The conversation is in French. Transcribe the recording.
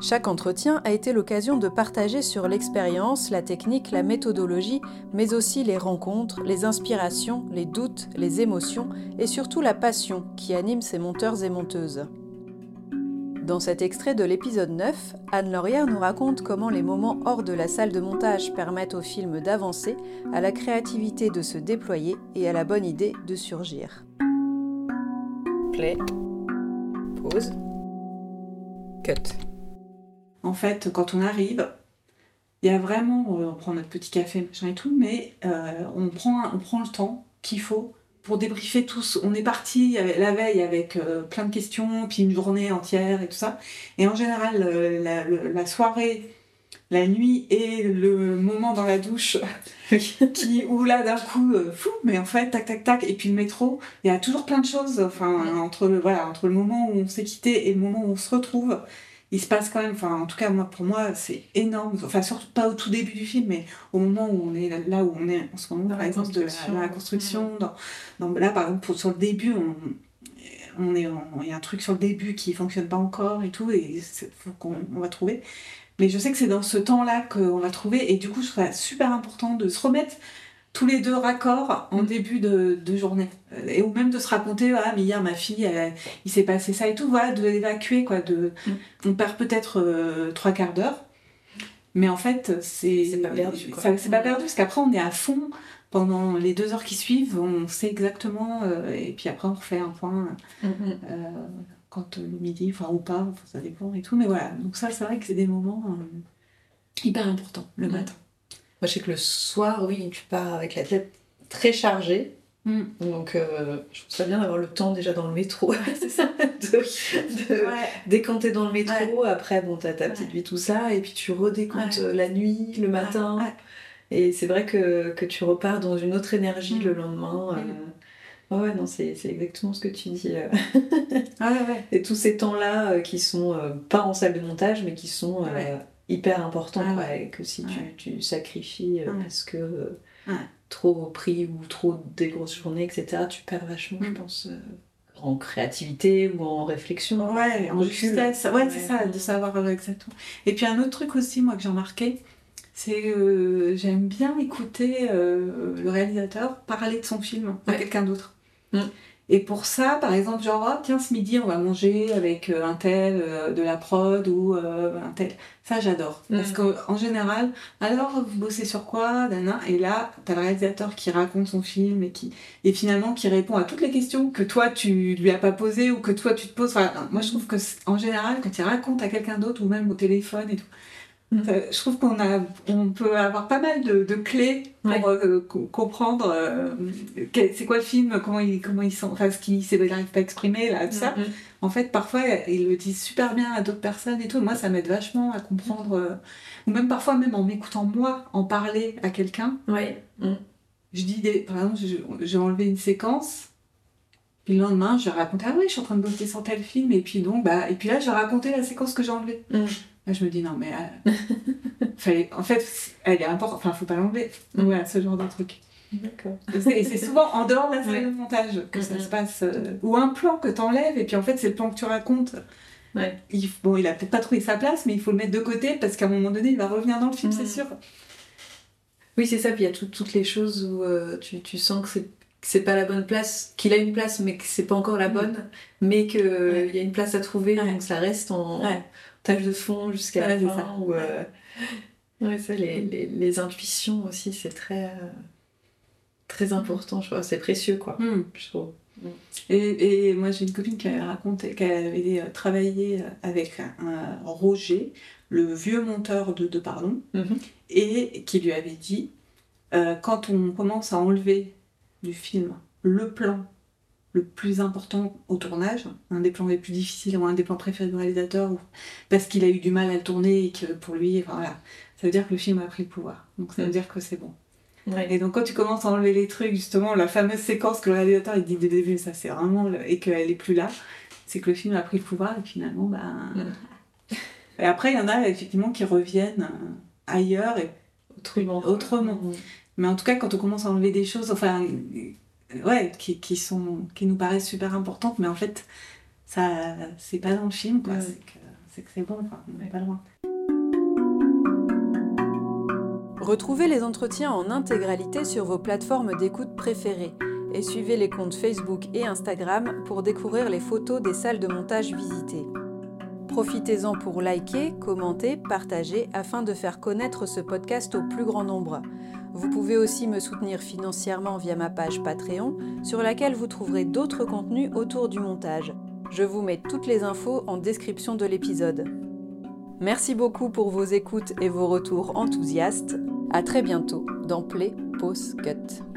Chaque entretien a été l'occasion de partager sur l'expérience, la technique, la méthodologie, mais aussi les rencontres, les inspirations, les doutes, les émotions et surtout la passion qui anime ces monteurs et monteuses. Dans cet extrait de l'épisode 9, Anne Laurière nous raconte comment les moments hors de la salle de montage permettent au film d'avancer, à la créativité de se déployer et à la bonne idée de surgir. Play. Pause. Cut en fait, quand on arrive, il y a vraiment, on prend notre petit café, machin et tout, mais euh, on, prend, on prend le temps qu'il faut pour débriefer tous. On est parti la veille avec euh, plein de questions, puis une journée entière et tout ça. Et en général, euh, la, soirée, la nuit et le moment dans la douche, qui, où là d'un coup, fou, mais en fait, tac, tac, tac, et puis le métro, il y a toujours plein de choses, enfin, entre, voilà, entre le moment où on s'est quitté et le moment où on se retrouve il se passe quand même, enfin en tout cas moi pour moi c'est énorme, enfin surtout pas au tout début du film, mais au moment où on est là où on est en ce moment, par exemple de la, construction, dans, là par exemple pour, sur le début, on, on est, il y a un truc sur le début qui fonctionne pas encore et tout, et faut qu'on on va trouver. Mais je sais que c'est dans ce temps-là qu'on va trouver, et du coup je trouve ça super important de se remettre tous les deux raccords en mm. début de, journée. Euh, et ou même de se raconter, ah, mais hier ma fille, il s'est passé ça et tout, voilà, de l'évacuer, quoi. De, mm. On perd peut-être euh, trois quarts d'heure, mais en fait, c'est. C'est pas perdu. C'est pas perdu, parce qu'après, on est à fond pendant les deux heures qui suivent, on sait exactement, euh, et puis après, on refait un point. Mm, quand le midi, enfin, ou pas, ça dépend et tout, mais voilà. Donc, ça, c'est vrai que c'est des moments hyper importants le matin. Moi, je sais que le soir, oui, tu pars avec la tête très chargée. Mm. Donc, euh, je trouve ça bien d'avoir le temps déjà dans le métro. c'est ça. de, décanter dans le métro. Après, bon, t'as ta petite vie, tout ça. Et puis, tu redécomptes la nuit, le matin. Et c'est vrai que, que, tu repars dans une autre énergie le mm. lendemain. Euh. ouais, non, c'est exactement ce que tu dis. Euh. Et tous ces temps-là qui sont pas en salle de montage, mais qui sont hyper important ah que si tu, sacrifies euh, parce que euh, trop pris ou trop des grosses journées, etc., tu perds vachement, je mm. pense, euh, en créativité ou en réflexion. Ouais, en justesse. Ouais, c'est ça, de savoir exactement. Et puis un autre truc aussi, moi, que j'ai remarqué, c'est que j'aime bien écouter le réalisateur parler de son film à quelqu'un d'autre. Mm. Et pour ça, par exemple, genre, oh, tiens, ce midi, on va manger avec euh, un tel euh, de la prod ou euh, un tel. Ça, j'adore. Mm. Parce qu'en général, alors, vous bossez sur quoi Dana Et là, t'as le réalisateur qui raconte son film et qui et finalement qui répond à toutes les questions que toi, tu lui as pas posées ou que toi, tu te poses. Enfin, moi, je trouve que en général, quand il raconte à quelqu'un d'autre ou même au téléphone et tout, Mm. Je trouve qu'on a, on peut avoir pas mal de, clés pour euh, comprendre euh, c'est quoi le film, comment il, comment il sent, enfin ce qu'il n'arrive pas à exprimer là, tout ça. Mm, mm. En fait, parfois ils le disent super bien à d'autres personnes et tout. Moi, ça m'aide vachement à comprendre, euh, ou même parfois même en m'écoutant moi en parler à quelqu'un. Ouais. Je dis, des, par exemple, j'ai enlevé une séquence. Puis le lendemain, je raconter, ah oui, je suis en train de bosser sur tel film, et puis donc, bah, et puis là, je raconter la séquence que j'ai enlevée je me dis, non, mais. Euh, fallait... En fait, elle est importante. Enfin, faut pas l'enlever. Voilà, ce genre de truc. D'accord. Et c'est souvent en dehors de la salle de montage que ça se passe. Euh, ou un plan que t'enlèves, et puis en fait, c'est le plan que tu racontes. Ouais. Il, bon, il a peut-être pas trouvé sa place, mais il faut le mettre de côté parce qu'à un moment donné, il va revenir dans le film, c'est sûr. Oui, c'est ça. Puis il y a toutes les choses où euh, tu, tu, sens que c'est c'est pas la bonne place, qu'il a une place mais que c'est pas encore la bonne, mais qu'il y a une place à trouver, donc ça reste en, tâche de fond jusqu'à la fin. Ou, euh, ouais, ça, les, les, les, intuitions aussi, c'est très, euh, très important, je crois. C'est précieux, quoi, je trouve. Et, et, moi, j'ai une copine qui avait raconté qu'elle avait euh, travaillé avec un, Roger, le vieux monteur de, de Pardon, mhm. et qui lui avait dit quand on commence à enlever du film le plan le plus important au tournage, un des plans les plus difficiles ou un des plans préférés du réalisateur, parce qu'il a eu du mal à le tourner et que pour lui, voilà, ça veut dire que le film a pris le pouvoir. Donc ça veut mm. dire que c'est bon. Et donc quand tu commences à enlever les trucs, justement, la fameuse séquence que le réalisateur il dit dès le début, ça c'est vraiment et qu'elle est plus là, c'est que le film a pris le pouvoir et finalement, bah. et après il y en a effectivement qui reviennent euh, ailleurs et autrement. autrement. Mais en tout cas, quand on commence à enlever des choses, enfin, ouais, qui, qui sont, qui nous paraissent super importantes, mais en fait, ça, c'est pas dans le film, quoi. C'est que c'est bon, enfin, on n'est pas loin. Retrouvez les entretiens en intégralité sur vos plateformes d'écoute préférées et suivez les comptes Facebook et Instagram pour découvrir les photos des salles de montage visitées. Profitez-en pour liker, commenter, partager afin de faire connaître ce podcast au plus grand nombre. Vous pouvez aussi me soutenir financièrement via ma page Patreon sur laquelle vous trouverez d'autres contenus autour du montage. Je vous mets toutes les infos en description de l'épisode. Merci beaucoup pour vos écoutes et vos retours enthousiastes. À très bientôt dans Play Pause Cut.